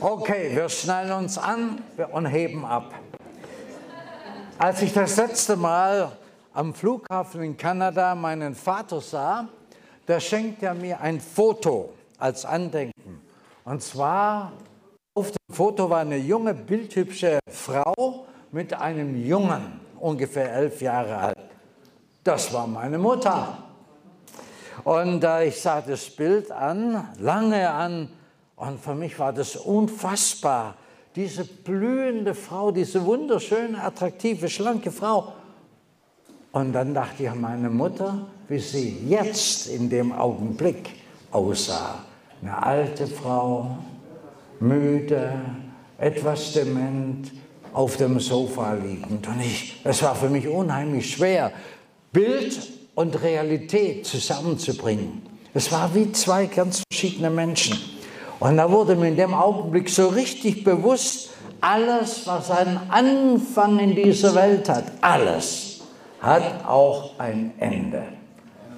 Okay, wir schnallen uns an und heben ab. Als ich das letzte Mal am Flughafen in Kanada meinen Vater sah, da schenkte er mir ein Foto als Andenken. Und zwar auf dem Foto war eine junge, bildhübsche Frau mit einem Jungen, ungefähr elf Jahre alt. Das war meine Mutter. Und äh, ich sah das Bild an, lange an, und für mich war das unfassbar. Diese blühende Frau, diese wunderschöne, attraktive, schlanke Frau. Und dann dachte ich an meine Mutter, wie sie jetzt in dem Augenblick aussah. Eine alte Frau, müde, etwas dement, auf dem Sofa liegend. Und ich, es war für mich unheimlich schwer, Bild und Realität zusammenzubringen. Es war wie zwei ganz verschiedene Menschen. Und da wurde mir in dem Augenblick so richtig bewusst, alles, was einen Anfang in dieser Welt hat, alles hat auch ein Ende.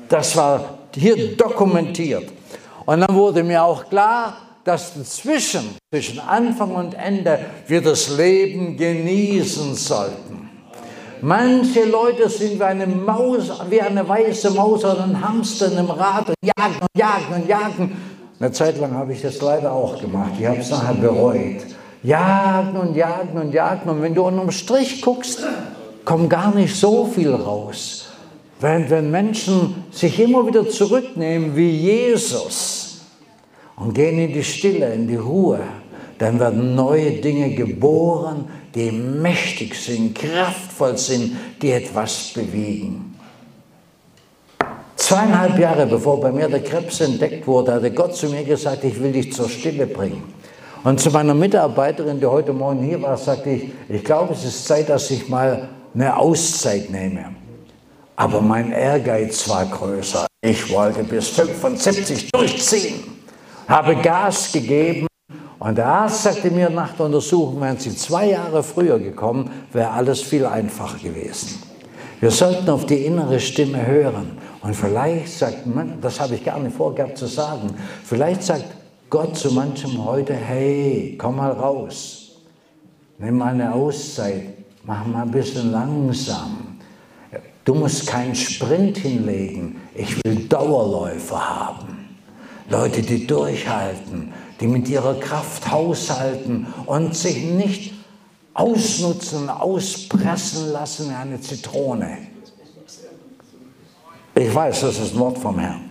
Das war hier dokumentiert. Und dann wurde mir auch klar, dass dazwischen, zwischen Anfang und Ende, wir das Leben genießen sollten. Manche Leute sind wie eine Maus, wie eine weiße Maus oder ein Hamster einem Rad und jagen und jagen und jagen eine Zeit lang habe ich das leider auch gemacht. Ich habe es nachher bereut. Jagen und jagen und jagen. Und wenn du unterm Strich guckst, kommt gar nicht so viel raus. Während wenn Menschen sich immer wieder zurücknehmen wie Jesus und gehen in die Stille, in die Ruhe, dann werden neue Dinge geboren, die mächtig sind, kraftvoll sind, die etwas bewegen. Zweieinhalb Jahre bevor bei mir der Krebs entdeckt wurde, hatte Gott zu mir gesagt, ich will dich zur Stille bringen. Und zu meiner Mitarbeiterin, die heute Morgen hier war, sagte ich, ich glaube, es ist Zeit, dass ich mal eine Auszeit nehme. Aber mein Ehrgeiz war größer. Ich wollte bis 75 durchziehen, habe Gas gegeben. Und der Arzt sagte mir nach der Untersuchung, wären Sie zwei Jahre früher gekommen, wäre alles viel einfacher gewesen. Wir sollten auf die innere Stimme hören. Und vielleicht sagt man, das habe ich gar nicht vorgehabt zu sagen, vielleicht sagt Gott zu manchem heute, hey, komm mal raus, nimm mal eine Auszeit, mach mal ein bisschen langsam. Du musst keinen Sprint hinlegen, ich will Dauerläufer haben. Leute, die durchhalten, die mit ihrer Kraft haushalten und sich nicht ausnutzen, auspressen lassen wie eine Zitrone. Ich weiß, das ist ein Wort vom Herrn.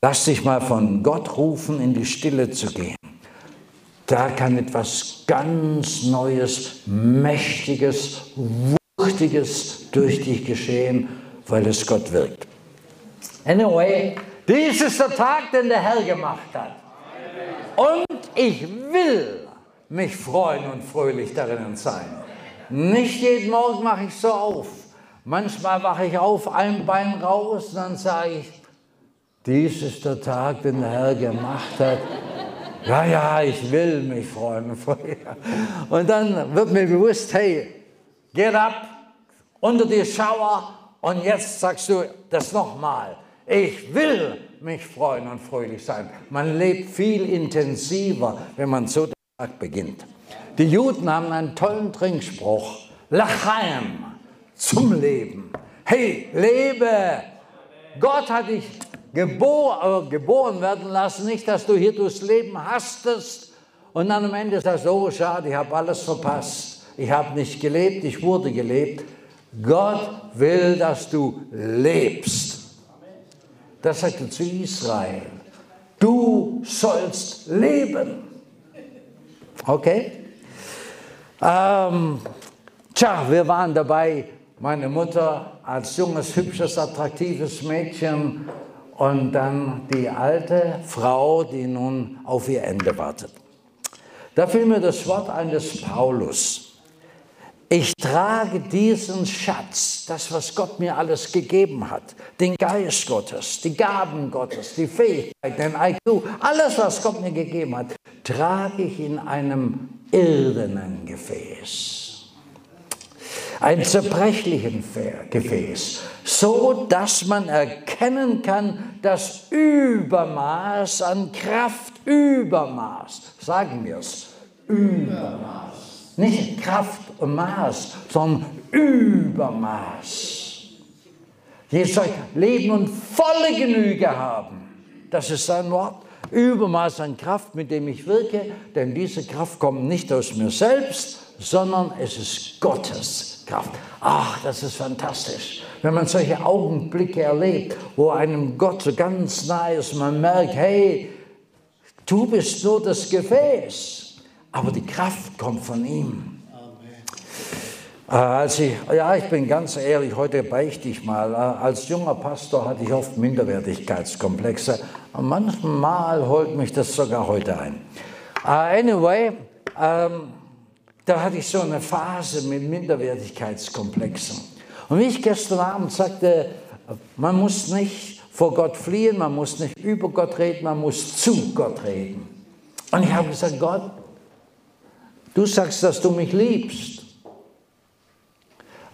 Lass dich mal von Gott rufen, in die Stille zu gehen. Da kann etwas ganz Neues, Mächtiges, Wuchtiges durch dich geschehen, weil es Gott wirkt. Anyway, dies ist der Tag, den der Herr gemacht hat. Und ich will mich freuen und fröhlich darin sein. Nicht jeden Morgen mache ich so auf. Manchmal wache ich auf, ein Bein raus und dann sage ich, dies ist der Tag, den der Herr gemacht hat. Ja, ja, ich will mich freuen. Und dann wird mir bewusst, hey, get up, unter die Schauer und jetzt sagst du das nochmal. Ich will mich freuen und fröhlich sein. Man lebt viel intensiver, wenn man so den Tag beginnt. Die Juden haben einen tollen Trinkspruch. Lachaim zum Leben. Hey, lebe! Gott hat dich gebor, äh, geboren werden lassen, nicht, dass du hier durchs Leben hastest und dann am Ende sagst, oh schade, ich habe alles verpasst. Ich habe nicht gelebt, ich wurde gelebt. Gott will, dass du lebst. Das sagt er zu Israel. Du sollst leben. Okay? Ähm, tja, wir waren dabei, meine Mutter als junges, hübsches, attraktives Mädchen und dann die alte Frau, die nun auf ihr Ende wartet. Da fiel mir das Wort eines Paulus. Ich trage diesen Schatz, das, was Gott mir alles gegeben hat, den Geist Gottes, die Gaben Gottes, die Fähigkeit, den IQ, alles, was Gott mir gegeben hat, trage ich in einem irdenen Gefäß. Ein zerbrechlichen Gefäß, so dass man erkennen kann, das Übermaß an Kraft, Übermaß, sagen wir es, Übermaß nicht Kraft und Maß, sondern Übermaß. Jesus soll Leben und volle Genüge haben. Das ist sein Wort. Übermaß an Kraft, mit dem ich wirke, denn diese Kraft kommt nicht aus mir selbst, sondern es ist Gottes Kraft. Ach, das ist fantastisch. Wenn man solche Augenblicke erlebt, wo einem Gott so ganz nahe ist, man merkt, hey, du bist nur das Gefäß aber die Kraft kommt von ihm. Äh, als ich, ja, ich bin ganz ehrlich, heute beichte ich mal. Äh, als junger Pastor hatte ich oft Minderwertigkeitskomplexe. Manchmal holt mich das sogar heute ein. Uh, anyway, ähm, da hatte ich so eine Phase mit Minderwertigkeitskomplexen. Und wie ich gestern Abend sagte, man muss nicht vor Gott fliehen, man muss nicht über Gott reden, man muss zu Gott reden. Und ich habe gesagt, Gott, Du sagst, dass du mich liebst.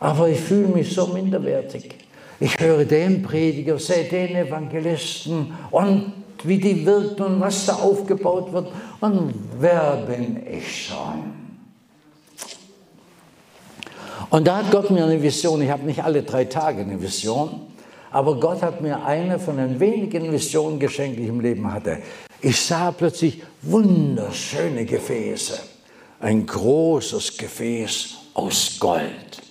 Aber ich fühle mich so minderwertig. Ich höre den Prediger, sehe den Evangelisten und wie die wirken und was da aufgebaut wird. Und wer bin ich schon? Und da hat Gott mir eine Vision. Ich habe nicht alle drei Tage eine Vision, aber Gott hat mir eine von den wenigen Visionen geschenkt, die ich im Leben hatte. Ich sah plötzlich wunderschöne Gefäße ein großes Gefäß aus Gold.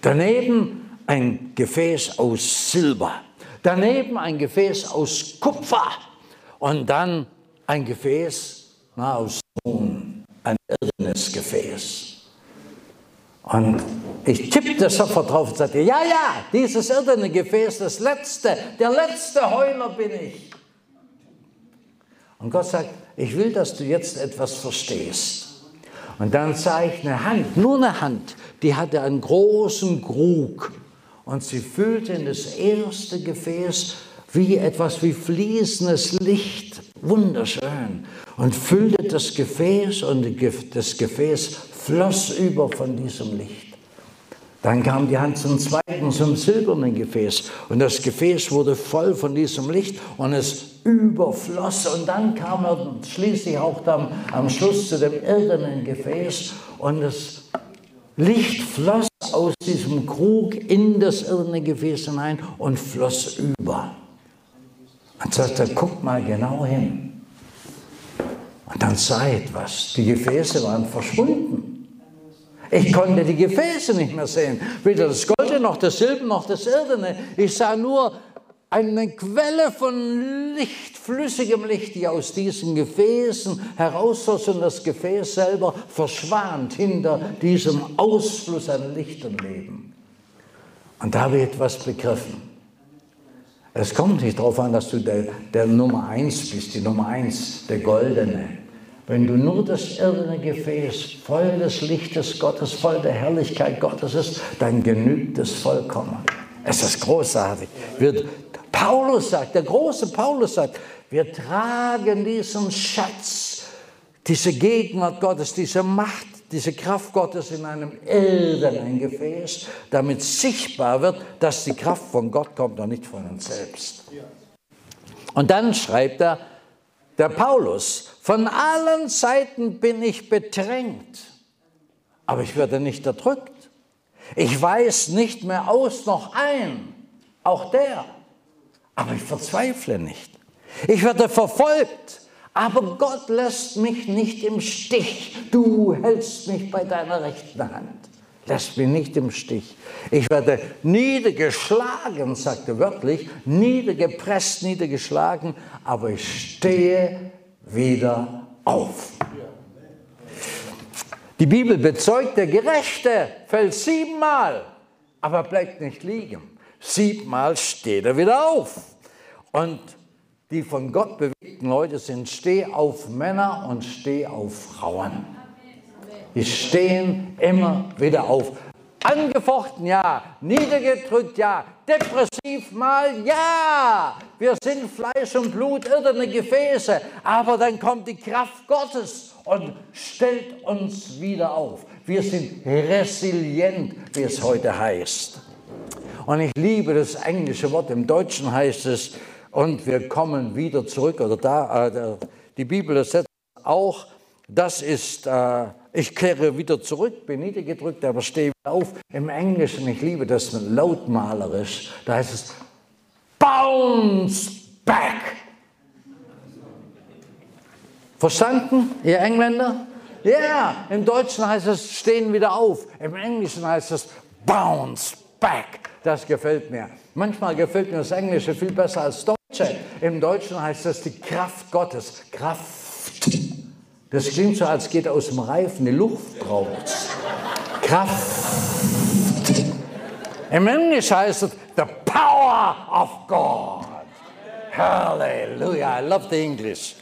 Daneben ein Gefäß aus Silber. Daneben ein Gefäß aus Kupfer. Und dann ein Gefäß na, aus Ton, ein irdenes Gefäß. Und ich tippte sofort drauf und sagte, ja, ja, dieses irdene Gefäß, das letzte, der letzte Heuler bin ich. Und Gott sagt, ich will, dass du jetzt etwas verstehst. Und dann sah ich eine Hand, nur eine Hand, die hatte einen großen Krug. Und sie füllte in das erste Gefäß wie etwas wie fließendes Licht, wunderschön. Und füllte das Gefäß und das Gefäß floss über von diesem Licht. Dann kam die Hand zum zweiten, zum silbernen Gefäß. Und das Gefäß wurde voll von diesem Licht und es überfloss. Und dann kam er schließlich auch dann am Schluss zu dem irdenen Gefäß. Und das Licht floss aus diesem Krug in das irdene Gefäß hinein und floss über. Und sagte, guck mal genau hin. Und dann sah etwas. Die Gefäße waren verschwunden. Ich konnte die Gefäße nicht mehr sehen, weder das Gold noch das Silber noch das Irdene. Ich sah nur eine Quelle von Licht, flüssigem Licht, die aus diesen Gefäßen herausfloss und das Gefäß selber verschwand hinter diesem Ausfluss an Licht und Leben. Und da habe ich etwas begriffen. Es kommt nicht darauf an, dass du der, der Nummer eins bist, die Nummer eins, der Goldene. Wenn du nur das irdene Gefäß voll des Lichtes Gottes, voll der Herrlichkeit Gottes ist, dann genügt es vollkommen. Es ist großartig. Wir, Paulus sagt, der große Paulus sagt, wir tragen diesen Schatz, diese Gegenwart Gottes, diese Macht, diese Kraft Gottes in einem irdenen Gefäß, damit sichtbar wird, dass die Kraft von Gott kommt und nicht von uns selbst. Und dann schreibt er, der Paulus, von allen Seiten bin ich bedrängt, aber ich werde nicht erdrückt. Ich weiß nicht mehr aus noch ein, auch der, aber ich verzweifle nicht. Ich werde verfolgt, aber Gott lässt mich nicht im Stich. Du hältst mich bei deiner rechten Hand. Lässt mich nicht im Stich. Ich werde niedergeschlagen, sagte wörtlich, niedergepresst, niedergeschlagen, aber ich stehe wieder auf. Die Bibel bezeugt, der Gerechte fällt siebenmal, aber bleibt nicht liegen. Siebenmal steht er wieder auf. Und die von Gott bewegten Leute sind Steh auf Männer und Steh auf Frauen. Die stehen immer wieder auf. Angefochten, ja. Niedergedrückt, ja. Depressiv mal, ja. Wir sind Fleisch und Blut, irdene Gefäße. Aber dann kommt die Kraft Gottes und stellt uns wieder auf. Wir sind resilient, wie es heute heißt. Und ich liebe das englische Wort. Im Deutschen heißt es, und wir kommen wieder zurück. Oder da, äh, die Bibel ersetzt auch, das ist, äh, ich kehre wieder zurück, bin niedergedrückt, aber stehe wieder auf. Im Englischen, ich liebe das lautmalerisch, da heißt es bounce back. Verstanden, ihr Engländer? Ja, yeah. im Deutschen heißt es stehen wieder auf, im Englischen heißt es bounce back. Das gefällt mir. Manchmal gefällt mir das Englische viel besser als Deutsche. Im Deutschen heißt es die Kraft Gottes. Kraft. Das klingt so, als geht aus dem Reifen die Luft raus. Kraft. Im Englisch heißt es the power of God. Halleluja. I love the English.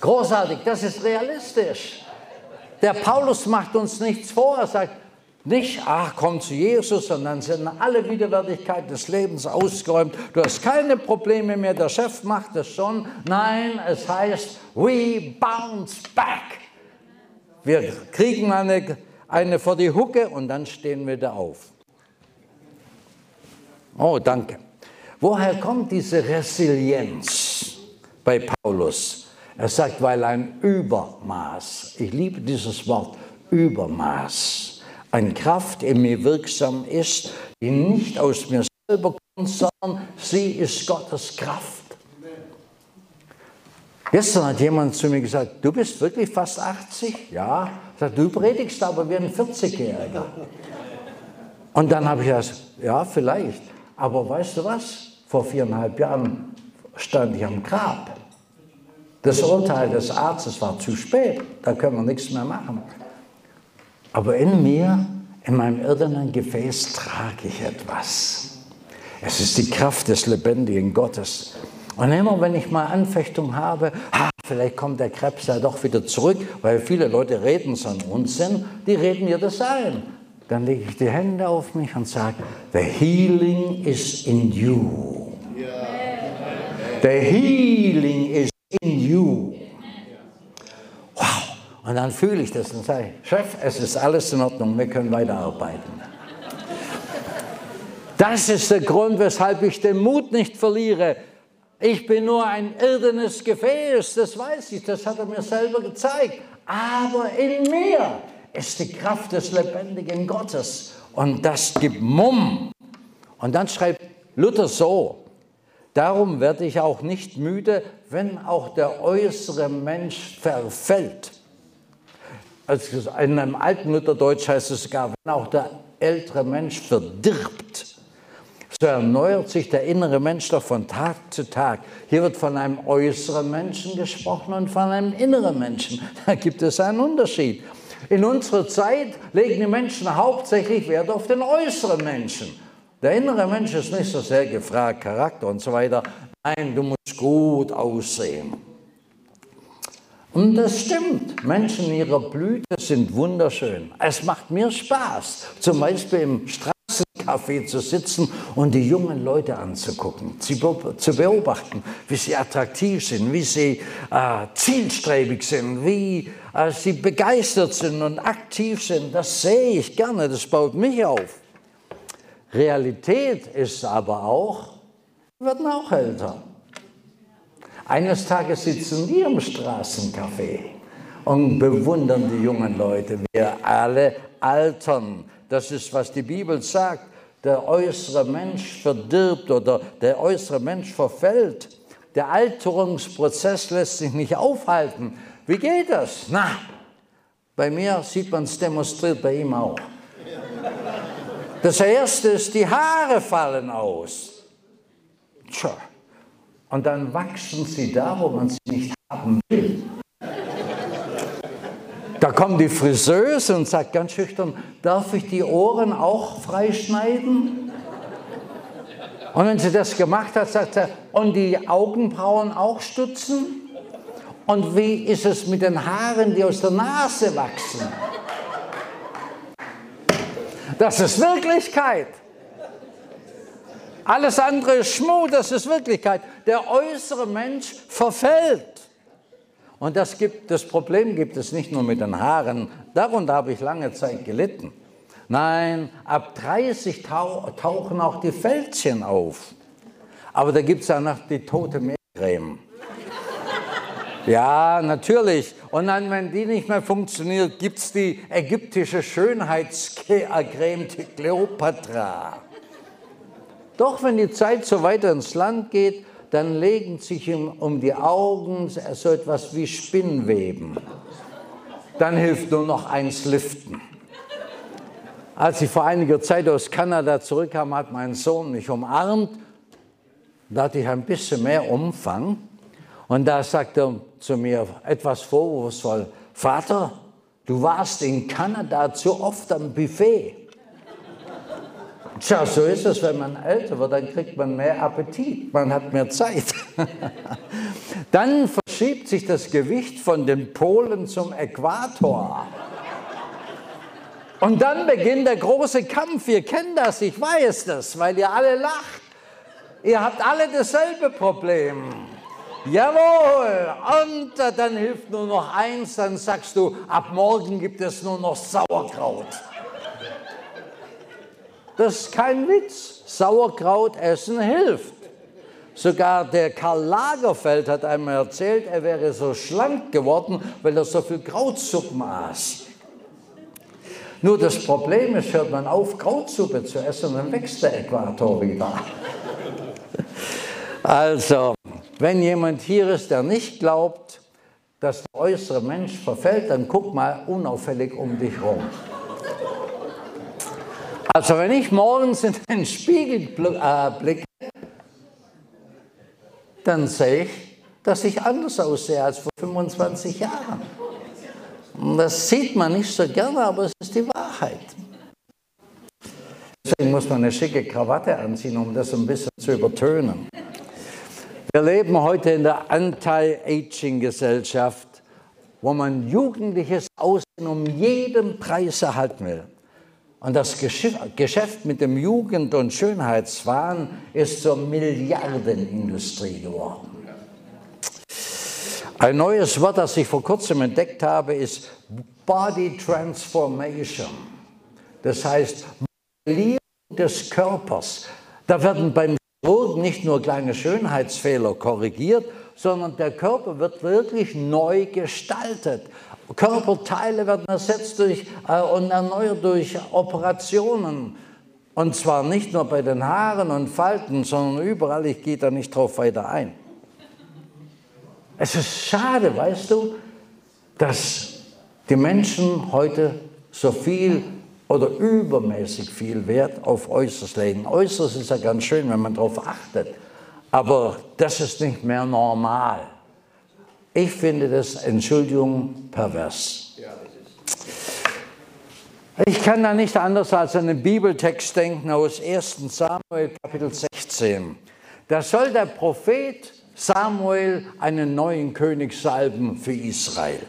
Großartig, das ist realistisch. Der Paulus macht uns nichts vor. Er sagt, nicht, ach, komm zu Jesus dann sind alle Widerwärtigkeiten des Lebens ausgeräumt. Du hast keine Probleme mehr, der Chef macht es schon. Nein, es heißt, we bounce back. Wir kriegen eine, eine vor die Hucke und dann stehen wir wieder auf. Oh, danke. Woher kommt diese Resilienz bei Paulus? Er sagt, weil ein Übermaß, ich liebe dieses Wort, Übermaß eine Kraft in mir wirksam ist, die nicht aus mir selber kommt, sondern sie ist Gottes Kraft. Gestern hat jemand zu mir gesagt, du bist wirklich fast 80? Ja. Sagt, du predigst aber wie ein 40-Jähriger. Und dann habe ich gesagt, ja, vielleicht. Aber weißt du was? Vor viereinhalb Jahren stand ich am Grab. Das Urteil des Arztes war zu spät. Da können wir nichts mehr machen. Aber in mir, in meinem irdenen Gefäß, trage ich etwas. Es ist die Kraft des lebendigen Gottes. Und immer wenn ich mal Anfechtung habe, ah, vielleicht kommt der Krebs ja doch wieder zurück, weil viele Leute reden so einen Unsinn, die reden mir das ein. Dann lege ich die Hände auf mich und sage, the healing is in you. The healing is in you. Und dann fühle ich das und sage, Chef, es ist alles in Ordnung, wir können weiterarbeiten. Das ist der Grund, weshalb ich den Mut nicht verliere. Ich bin nur ein irdenes Gefäß, das weiß ich, das hat er mir selber gezeigt. Aber in mir ist die Kraft des lebendigen Gottes und das gibt Mumm. Und dann schreibt Luther so, darum werde ich auch nicht müde, wenn auch der äußere Mensch verfällt in einem alten Lutherdeutsch heißt es sogar, wenn auch der ältere Mensch verdirbt, so erneuert sich der innere Mensch doch von Tag zu Tag. Hier wird von einem äußeren Menschen gesprochen und von einem inneren Menschen. Da gibt es einen Unterschied. In unserer Zeit legen die Menschen hauptsächlich Wert auf den äußeren Menschen. Der innere Mensch ist nicht so sehr gefragt, Charakter und so weiter. Nein, du musst gut aussehen. Und das stimmt. Menschen in ihrer Blüte sind wunderschön. Es macht mir Spaß, zum Beispiel im Straßencafé zu sitzen und die jungen Leute anzugucken, zu beobachten, wie sie attraktiv sind, wie sie äh, zielstrebig sind, wie äh, sie begeistert sind und aktiv sind. Das sehe ich gerne, das baut mich auf. Realität ist aber auch, wir werden auch älter. Eines Tages sitzen wir im Straßencafé und bewundern die jungen Leute. Wir alle altern. Das ist, was die Bibel sagt. Der äußere Mensch verdirbt oder der äußere Mensch verfällt. Der Alterungsprozess lässt sich nicht aufhalten. Wie geht das? Na, bei mir sieht man es demonstriert, bei ihm auch. Das erste ist, die Haare fallen aus. Tja, und dann wachsen sie da, wo man sie nicht haben will. Da kommt die Friseuse und sagt ganz schüchtern, darf ich die Ohren auch freischneiden? Und wenn sie das gemacht hat, sagt er, und die Augenbrauen auch stutzen? Und wie ist es mit den Haaren, die aus der Nase wachsen? Das ist Wirklichkeit. Alles andere ist Schmuh, das ist Wirklichkeit. Der äußere Mensch verfällt. Und das, gibt, das Problem gibt es nicht nur mit den Haaren. Darunter habe ich lange Zeit gelitten. Nein, ab 30 tauchen auch die Fältchen auf. Aber da gibt es ja noch die tote Meercreme. Ja, natürlich. Und dann, wenn die nicht mehr funktioniert, gibt es die ägyptische Schönheitscreme Kleopatra. Doch wenn die Zeit so weiter ins Land geht, dann legen sich um die Augen so etwas wie Spinnweben. Dann hilft nur noch eins liften. Als ich vor einiger Zeit aus Kanada zurückkam, hat mein Sohn mich umarmt. Da hatte ich ein bisschen mehr Umfang. Und da sagte er zu mir etwas vorwurfsvoll, Vater, du warst in Kanada zu oft am Buffet. Tja, so ist es, wenn man älter wird, dann kriegt man mehr Appetit, man hat mehr Zeit. dann verschiebt sich das Gewicht von den Polen zum Äquator. Und dann beginnt der große Kampf. Ihr kennt das, ich weiß das, weil ihr alle lacht. Ihr habt alle dasselbe Problem. Jawohl, und dann hilft nur noch eins, dann sagst du, ab morgen gibt es nur noch Sauerkraut. Das ist kein Witz. Sauerkraut essen hilft. Sogar der Karl Lagerfeld hat einmal erzählt, er wäre so schlank geworden, weil er so viel Krautsuppen aß. Nur das Problem ist, hört man auf, Krautsuppe zu essen, dann wächst der Äquator wieder. Also, wenn jemand hier ist, der nicht glaubt, dass der äußere Mensch verfällt, dann guck mal unauffällig um dich rum. Also wenn ich morgens in den Spiegel äh, blicke, dann sehe ich, dass ich anders aussehe als vor 25 Jahren. Und das sieht man nicht so gerne, aber es ist die Wahrheit. Deswegen muss man eine schicke Krawatte anziehen, um das ein bisschen zu übertönen. Wir leben heute in der Anti-Aging-Gesellschaft, wo man jugendliches Aussehen um jeden Preis erhalten will. Und das Geschäft mit dem Jugend- und Schönheitswahn ist zur Milliardenindustrie geworden. Ein neues Wort, das ich vor kurzem entdeckt habe, ist Body Transformation. Das heißt, Modellierung des Körpers. Da werden beim Chirurgen nicht nur kleine Schönheitsfehler korrigiert, sondern der Körper wird wirklich neu gestaltet. Körperteile werden ersetzt durch, äh, und erneuert durch Operationen. Und zwar nicht nur bei den Haaren und Falten, sondern überall. Ich gehe da nicht drauf weiter ein. Es ist schade, weißt du, dass die Menschen heute so viel oder übermäßig viel Wert auf Äußeres legen. Äußeres ist ja ganz schön, wenn man darauf achtet, aber das ist nicht mehr normal. Ich finde das, Entschuldigung, pervers. Ich kann da nicht anders als an den Bibeltext denken aus 1 Samuel Kapitel 16. Da soll der Prophet Samuel einen neuen König salben für Israel.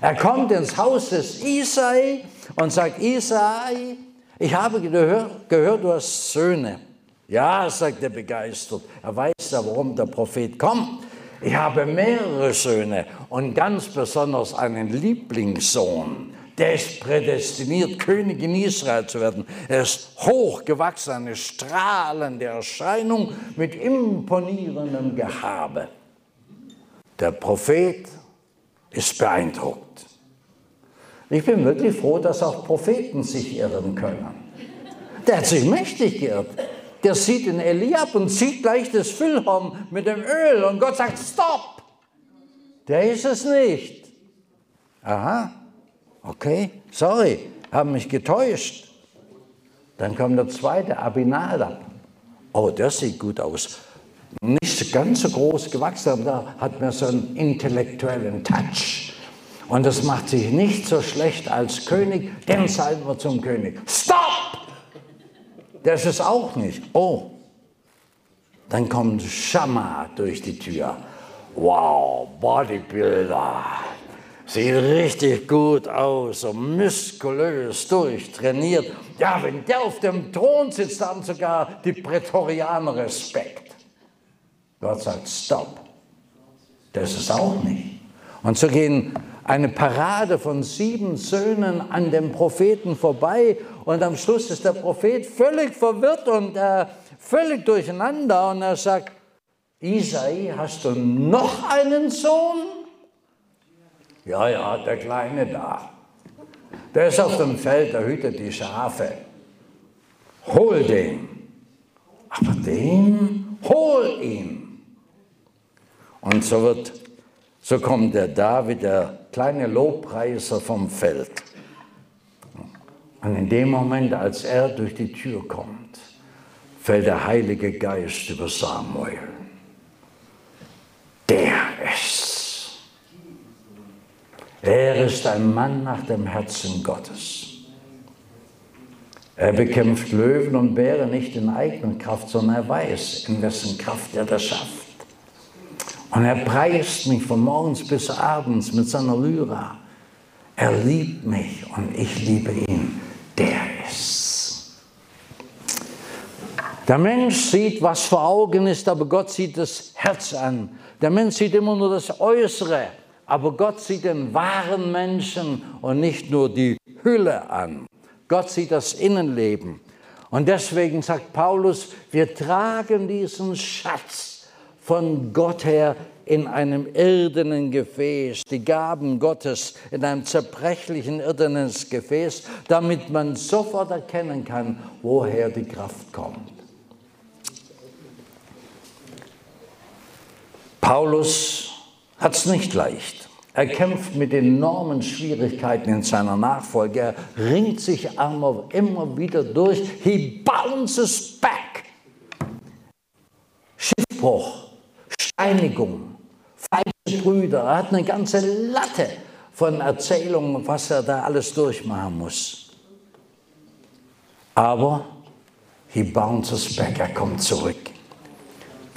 Er kommt ins Haus des Isai und sagt, Isai, ich habe gehört, gehört, du hast Söhne. Ja, sagt er begeistert. Er weiß ja, warum der Prophet kommt. Ich habe mehrere Söhne und ganz besonders einen Lieblingssohn. Der ist prädestiniert, König in Israel zu werden. Er ist hochgewachsen, eine strahlende Erscheinung mit imponierendem Gehabe. Der Prophet ist beeindruckt. Ich bin wirklich froh, dass auch Propheten sich irren können. Der hat sich mächtig geirrt. Der sieht in Eliab und sieht gleich das Füllhorn mit dem Öl und Gott sagt, stopp! Der ist es nicht. Aha, okay, sorry, haben mich getäuscht. Dann kommt der zweite, Abinadab. Oh, der sieht gut aus. Nicht ganz so groß gewachsen, aber da hat mir so einen intellektuellen Touch. Und das macht sich nicht so schlecht als König, den salben wir zum König. Stopp! Das ist auch nicht. Oh, dann kommt Schamma durch die Tür. wow, Bodybuilder. Sieht richtig gut aus, so muskulös, durchtrainiert. Ja, wenn der auf dem Thron sitzt, haben sogar die Prätorianer Respekt. Gott sagt, stopp. Das ist auch nicht. Und so gehen eine Parade von sieben Söhnen an dem Propheten vorbei und am Schluss ist der Prophet völlig verwirrt und äh, völlig durcheinander und er sagt, Isai, hast du noch einen Sohn? Ja, ja, der Kleine da. Der ist auf dem Feld, der hütet die Schafe. Hol den. Aber den, hol ihn. Und so wird, so kommt der David, der kleine Lobpreiser vom Feld. Und in dem Moment, als er durch die Tür kommt, fällt der Heilige Geist über Samuel. Der ist er ist ein Mann nach dem Herzen Gottes. Er bekämpft Löwen und Bären nicht in eigener Kraft, sondern er weiß, in wessen Kraft er das schafft. Und er preist mich von morgens bis abends mit seiner Lyra. Er liebt mich und ich liebe ihn. Der ist. Der Mensch sieht, was vor Augen ist, aber Gott sieht das Herz an. Der Mensch sieht immer nur das Äußere. Aber Gott sieht den wahren Menschen und nicht nur die Hülle an. Gott sieht das Innenleben. Und deswegen sagt Paulus, wir tragen diesen Schatz von Gott her in einem irdenen Gefäß, die Gaben Gottes in einem zerbrechlichen irdenen Gefäß, damit man sofort erkennen kann, woher die Kraft kommt. Paulus hat es nicht leicht. Er kämpft mit enormen Schwierigkeiten in seiner Nachfolge. Er ringt sich immer, immer wieder durch. He bounces back. Schiffbruch, Steinigung, falsche Brüder. Er hat eine ganze Latte von Erzählungen, was er da alles durchmachen muss. Aber he bounces back, er kommt zurück.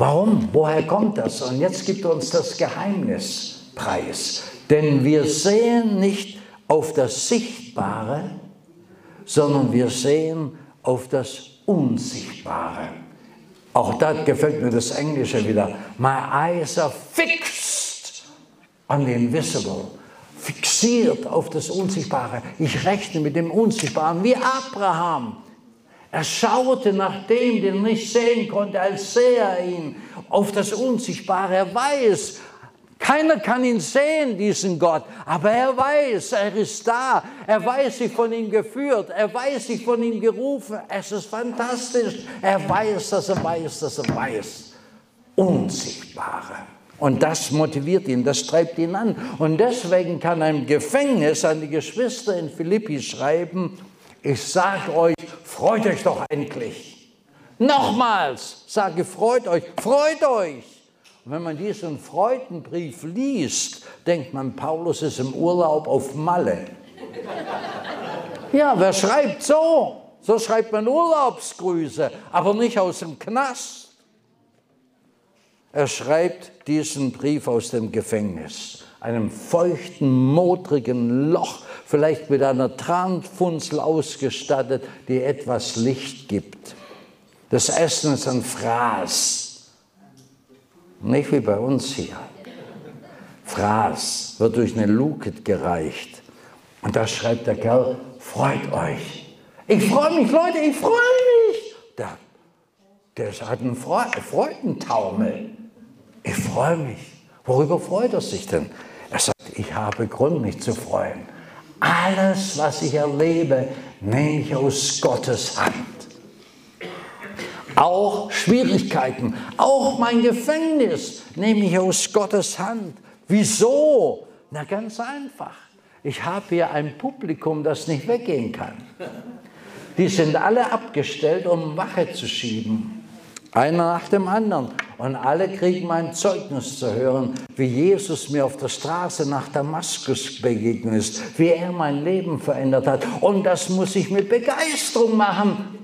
Warum? Woher kommt das? Und jetzt gibt uns das Geheimnis preis. Denn wir sehen nicht auf das Sichtbare, sondern wir sehen auf das Unsichtbare. Auch da gefällt mir das Englische wieder. My eyes are fixed on the invisible. Fixiert auf das Unsichtbare. Ich rechne mit dem Unsichtbaren wie Abraham. Er schaute nach dem, den er nicht sehen konnte, als sähe er ihn, auf das Unsichtbare. Er weiß, keiner kann ihn sehen, diesen Gott, aber er weiß, er ist da. Er weiß sich von ihm geführt, er weiß sich von ihm gerufen. Es ist fantastisch. Er weiß, dass er weiß, dass er weiß. Unsichtbare. Und das motiviert ihn, das treibt ihn an. Und deswegen kann ein Gefängnis an die Geschwister in Philippi schreiben, ich sage euch, freut euch doch endlich. Nochmals sage, freut euch, freut euch. Und wenn man diesen Freudenbrief liest, denkt man, Paulus ist im Urlaub auf Malle. Ja, wer schreibt so? So schreibt man Urlaubsgrüße, aber nicht aus dem Knast. Er schreibt diesen Brief aus dem Gefängnis, einem feuchten, modrigen Loch vielleicht mit einer Tranfunzel ausgestattet, die etwas Licht gibt. Das Essen ist ein Fraß, nicht wie bei uns hier. Fraß wird durch eine Luke gereicht. Und da schreibt der Kerl, freut euch. Ich freue mich, Leute, ich freue mich. Der, der hat einen Freudentaumel. Ich freue mich. Worüber freut er sich denn? Er sagt, ich habe Grund, mich zu freuen. Alles, was ich erlebe, nehme ich aus Gottes Hand. Auch Schwierigkeiten, auch mein Gefängnis nehme ich aus Gottes Hand. Wieso? Na ganz einfach. Ich habe hier ein Publikum, das nicht weggehen kann. Die sind alle abgestellt, um Wache zu schieben. Einer nach dem anderen. Und alle kriegen mein Zeugnis zu hören, wie Jesus mir auf der Straße nach Damaskus begegnet ist, wie er mein Leben verändert hat. Und das muss ich mit Begeisterung machen.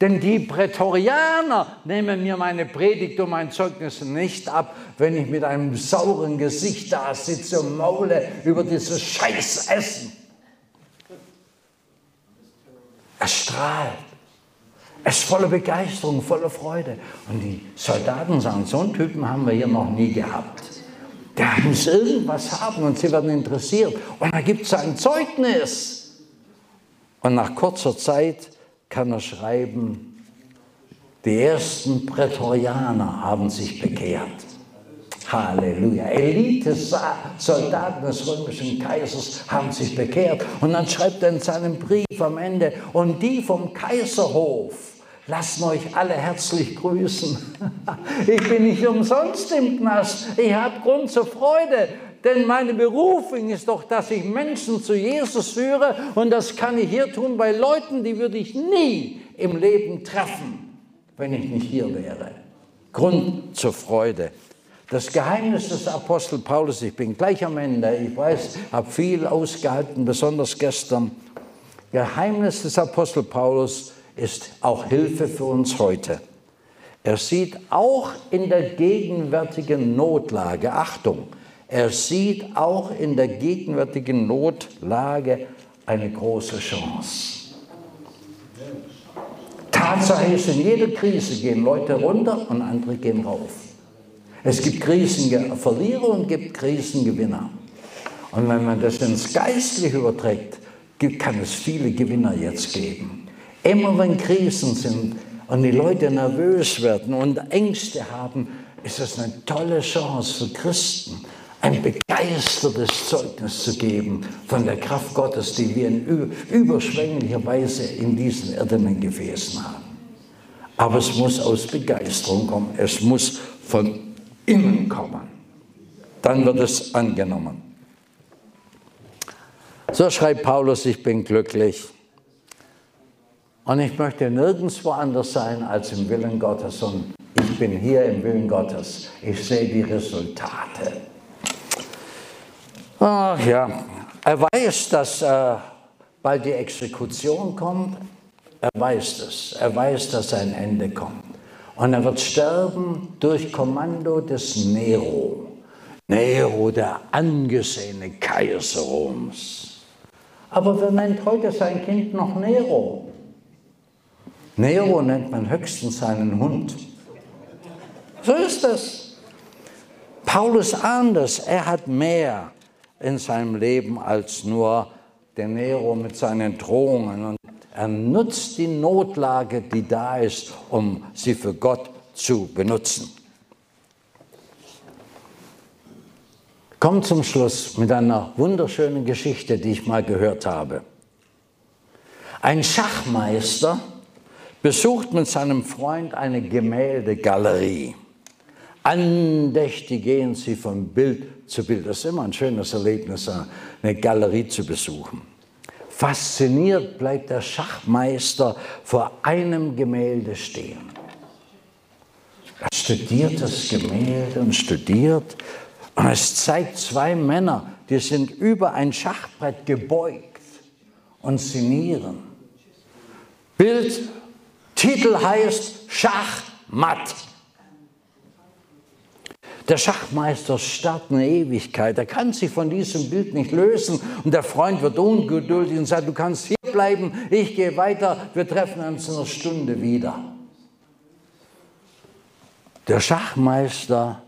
Denn die Prätorianer nehmen mir meine Predigt und mein Zeugnis nicht ab, wenn ich mit einem sauren Gesicht da sitze und maule über dieses Scheißessen. Er strahlt. Er ist voller Begeisterung, voller Freude. Und die Soldaten sagen, so einen Typen haben wir hier noch nie gehabt. Der muss irgendwas haben und sie werden interessiert. Und da gibt es ein Zeugnis. Und nach kurzer Zeit kann er schreiben, die ersten Prätorianer haben sich bekehrt. Halleluja. Elite-Soldaten des römischen Kaisers haben sich bekehrt. Und dann schreibt er in seinem Brief am Ende, und die vom Kaiserhof lassen euch alle herzlich grüßen. Ich bin nicht umsonst im Knast. Ich habe Grund zur Freude. Denn meine Berufung ist doch, dass ich Menschen zu Jesus führe. Und das kann ich hier tun bei Leuten, die würde ich nie im Leben treffen, wenn ich nicht hier wäre. Grund zur Freude. Das Geheimnis des Apostel Paulus, ich bin gleich am Ende, ich weiß, habe viel ausgehalten, besonders gestern. Geheimnis des Apostel Paulus ist auch Hilfe für uns heute. Er sieht auch in der gegenwärtigen Notlage, Achtung, er sieht auch in der gegenwärtigen Notlage eine große Chance. Tatsache ist, in jeder Krise gehen Leute runter und andere gehen rauf. Es gibt Krisenverlierer und gibt Krisengewinner. Und wenn man das ins Geistliche überträgt, kann es viele Gewinner jetzt geben. Immer wenn Krisen sind und die Leute nervös werden und Ängste haben, ist es eine tolle Chance für Christen, ein begeistertes Zeugnis zu geben von der Kraft Gottes, die wir in überschwänglicher Weise in diesen irdenen Gefäßen haben. Aber es muss aus Begeisterung kommen. Es muss von innen kommen. Dann wird es angenommen. So schreibt Paulus, ich bin glücklich. Und ich möchte nirgendwo anders sein als im Willen Gottes. Und ich bin hier im Willen Gottes. Ich sehe die Resultate. Ach ja, er weiß, dass äh, bald die Exekution kommt. Er weiß es. Er weiß, dass ein Ende kommt. Und er wird sterben durch Kommando des Nero. Nero, der angesehene Kaiser Roms. Aber wer nennt heute sein Kind noch Nero? Nero nennt man höchstens seinen Hund. So ist es. Paulus ahnt es. Er hat mehr in seinem Leben als nur der Nero mit seinen Drohungen und er nutzt die Notlage, die da ist, um sie für Gott zu benutzen. Kommt zum Schluss mit einer wunderschönen Geschichte, die ich mal gehört habe. Ein Schachmeister besucht mit seinem Freund eine Gemäldegalerie. Andächtig gehen sie von Bild zu Bild. Das ist immer ein schönes Erlebnis, eine Galerie zu besuchen. Fasziniert bleibt der Schachmeister vor einem Gemälde stehen. Er studiert das Gemälde und studiert und es zeigt zwei Männer, die sind über ein Schachbrett gebeugt und sinnieren. Bild, Titel heißt Schachmatt. Der Schachmeister starrt eine Ewigkeit. Er kann sich von diesem Bild nicht lösen. Und der Freund wird ungeduldig und sagt, du kannst hier bleiben, ich gehe weiter, wir treffen uns in einer Stunde wieder. Der Schachmeister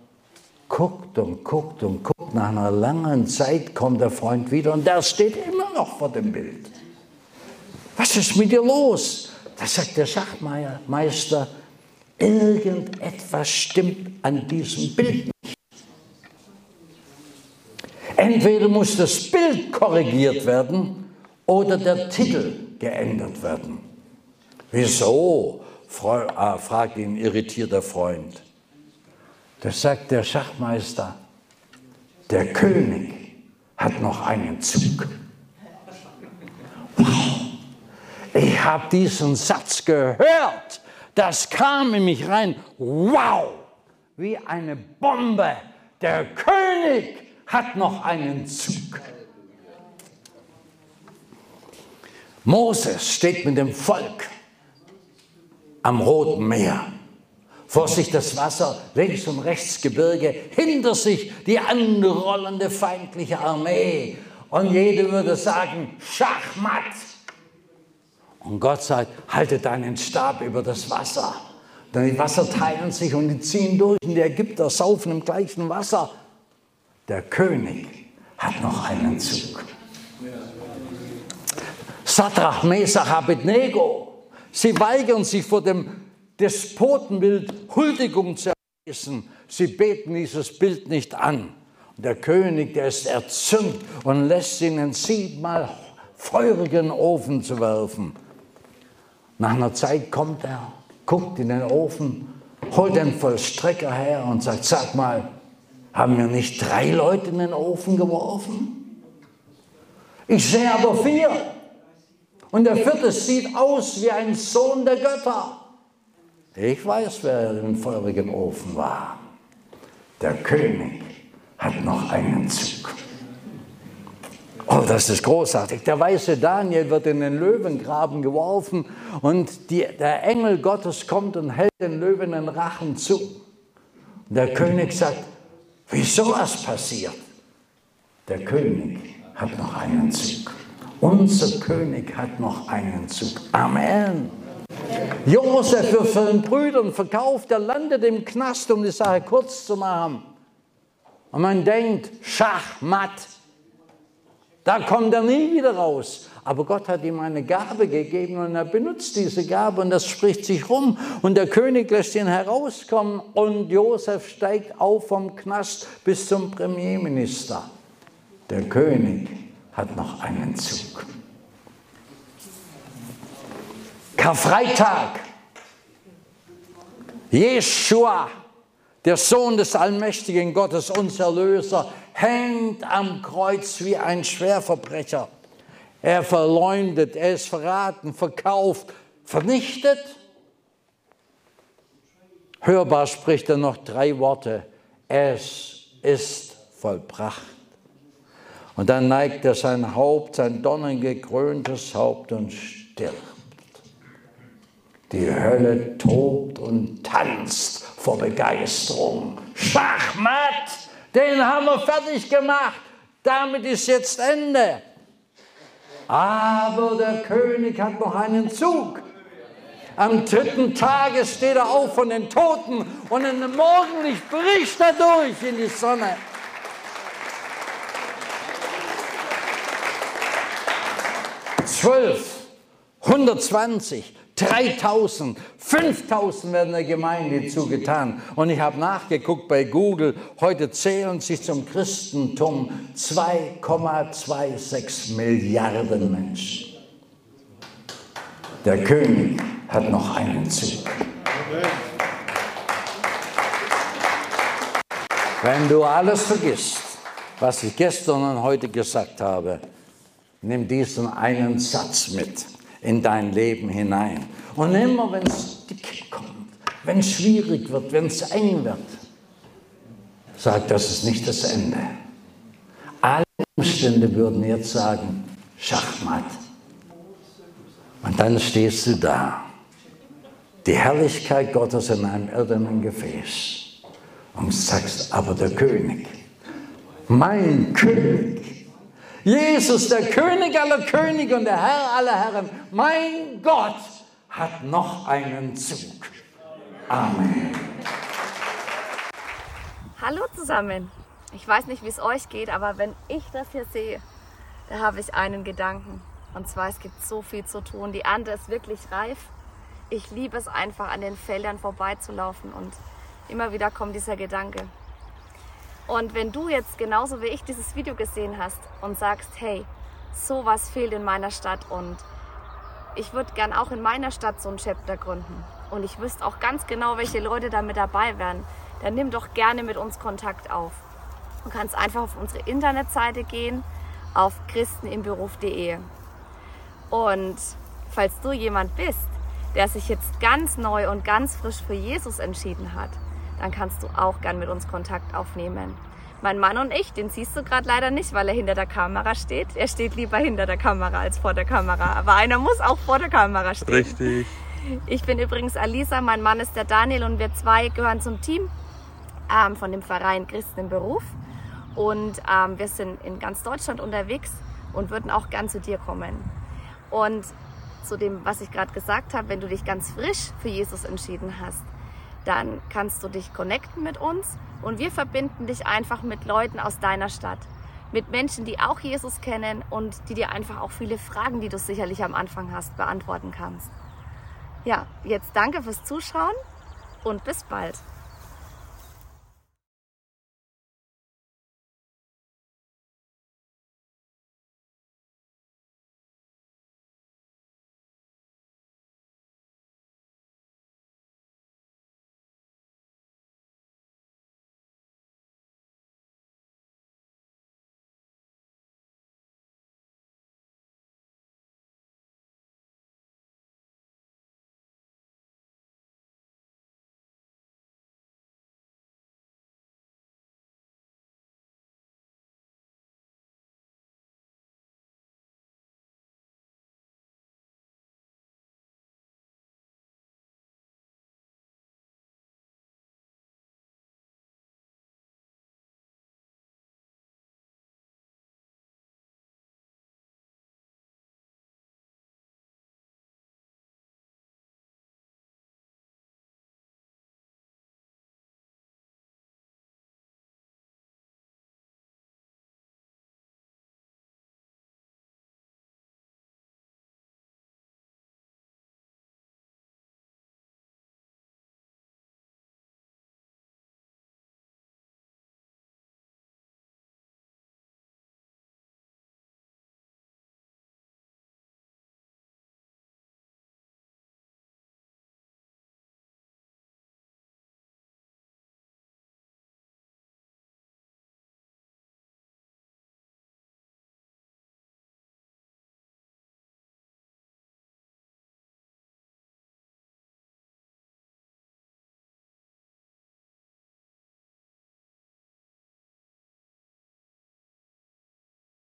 guckt und guckt und guckt. Nach einer langen Zeit kommt der Freund wieder und der steht immer noch vor dem Bild. Was ist mit dir los? Da sagt der Schachmeister, Irgendetwas stimmt an diesem Bild nicht. Entweder muss das Bild korrigiert werden oder der Titel geändert werden. Wieso? Ah, fragt ihn irritierter Freund. Das sagt der Schachmeister. Der König hat noch einen Zug. Wow. Ich habe diesen Satz gehört das kam in mich rein. Wow! Wie eine Bombe. Der König hat noch einen Zug. Moses steht mit dem Volk am Roten Meer. Vor sich das Wasser, links und rechts Gebirge, hinter sich die anrollende feindliche Armee. Und jeder würde sagen, Schachmatt. Und Gott sagt, halte deinen Stab über das Wasser. Dann die Wasser teilen sich und die ziehen durch und die Ägypter saufen im gleichen Wasser. Der König hat noch einen Zug. Sadrach, Mesach, Abednego, sie weigern sich vor dem Despotenbild Huldigung zu erweisen. Sie beten dieses Bild nicht an. Und der König, der ist erzürnt und lässt ihnen siebenmal feurigen Ofen zu werfen. Nach einer Zeit kommt er, guckt in den Ofen, holt den Vollstrecker her und sagt, sag mal, haben wir nicht drei Leute in den Ofen geworfen? Ich sehe aber vier. Und der vierte sieht aus wie ein Sohn der Götter. Ich weiß, wer im feurigen Ofen war. Der König hat noch einen Zug. Oh, das ist großartig. Der weiße Daniel wird in den Löwengraben geworfen und die, der Engel Gottes kommt und hält den Löwen den Rachen zu. Und der König sagt, wie sowas passiert? Der König hat noch einen Zug. Unser König hat noch einen Zug. Amen. Josef wird von den Brüdern verkauft, er landet im Knast, um die Sache kurz zu machen. Und man denkt, Schachmatt, da kommt er nie wieder raus. Aber Gott hat ihm eine Gabe gegeben und er benutzt diese Gabe und das spricht sich rum. Und der König lässt ihn herauskommen und Josef steigt auf vom Knast bis zum Premierminister. Der König hat noch einen Zug. Karfreitag. Jeshua, der Sohn des allmächtigen Gottes, unser Erlöser, hängt am Kreuz wie ein Schwerverbrecher. Er verleumdet, er ist verraten, verkauft, vernichtet. Hörbar spricht er noch drei Worte. Es ist vollbracht. Und dann neigt er sein Haupt, sein donnengekröntes Haupt und stirbt. Die Hölle tobt und tanzt vor Begeisterung. Schachmatt, den haben wir fertig gemacht. Damit ist jetzt Ende. Aber der König hat noch einen Zug. Am dritten Tage steht er auf von den Toten und in dem Morgenlicht bricht er durch in die Sonne. 12, 120, 3000, 5000 werden der Gemeinde zugetan. Und ich habe nachgeguckt bei Google, heute zählen sich zum Christentum 2,26 Milliarden Menschen. Der König hat noch einen Zug. Wenn du alles vergisst, was ich gestern und heute gesagt habe, Nimm diesen einen Satz mit in dein Leben hinein. Und immer, wenn es dick kommt, wenn es schwierig wird, wenn es eng wird, sag, das ist nicht das Ende. Alle Umstände würden jetzt sagen, Schachmatt. Und dann stehst du da. Die Herrlichkeit Gottes in einem irdenen Gefäß. Und sagst, aber der König, mein König, Jesus, der König aller Könige und der Herr aller Herren, mein Gott, hat noch einen Zug. Amen. Hallo zusammen. Ich weiß nicht, wie es euch geht, aber wenn ich das hier sehe, da habe ich einen Gedanken. Und zwar, es gibt so viel zu tun. Die Ernte ist wirklich reif. Ich liebe es einfach, an den Feldern vorbeizulaufen und immer wieder kommt dieser Gedanke. Und wenn du jetzt genauso wie ich dieses Video gesehen hast und sagst, hey, sowas fehlt in meiner Stadt und ich würde gern auch in meiner Stadt so ein Chapter gründen und ich wüsste auch ganz genau, welche Leute da mit dabei wären, dann nimm doch gerne mit uns Kontakt auf. Du kannst einfach auf unsere Internetseite gehen, auf christenimberuf.de. Und falls du jemand bist, der sich jetzt ganz neu und ganz frisch für Jesus entschieden hat, dann kannst du auch gern mit uns Kontakt aufnehmen. Mein Mann und ich, den siehst du gerade leider nicht, weil er hinter der Kamera steht. Er steht lieber hinter der Kamera als vor der Kamera. Aber einer muss auch vor der Kamera stehen. Richtig. Ich bin übrigens Alisa, mein Mann ist der Daniel und wir zwei gehören zum Team ähm, von dem Verein Christen im Beruf. Und ähm, wir sind in ganz Deutschland unterwegs und würden auch gern zu dir kommen. Und zu dem, was ich gerade gesagt habe, wenn du dich ganz frisch für Jesus entschieden hast, dann kannst du dich connecten mit uns und wir verbinden dich einfach mit Leuten aus deiner Stadt, mit Menschen, die auch Jesus kennen und die dir einfach auch viele Fragen, die du sicherlich am Anfang hast, beantworten kannst. Ja, jetzt danke fürs Zuschauen und bis bald.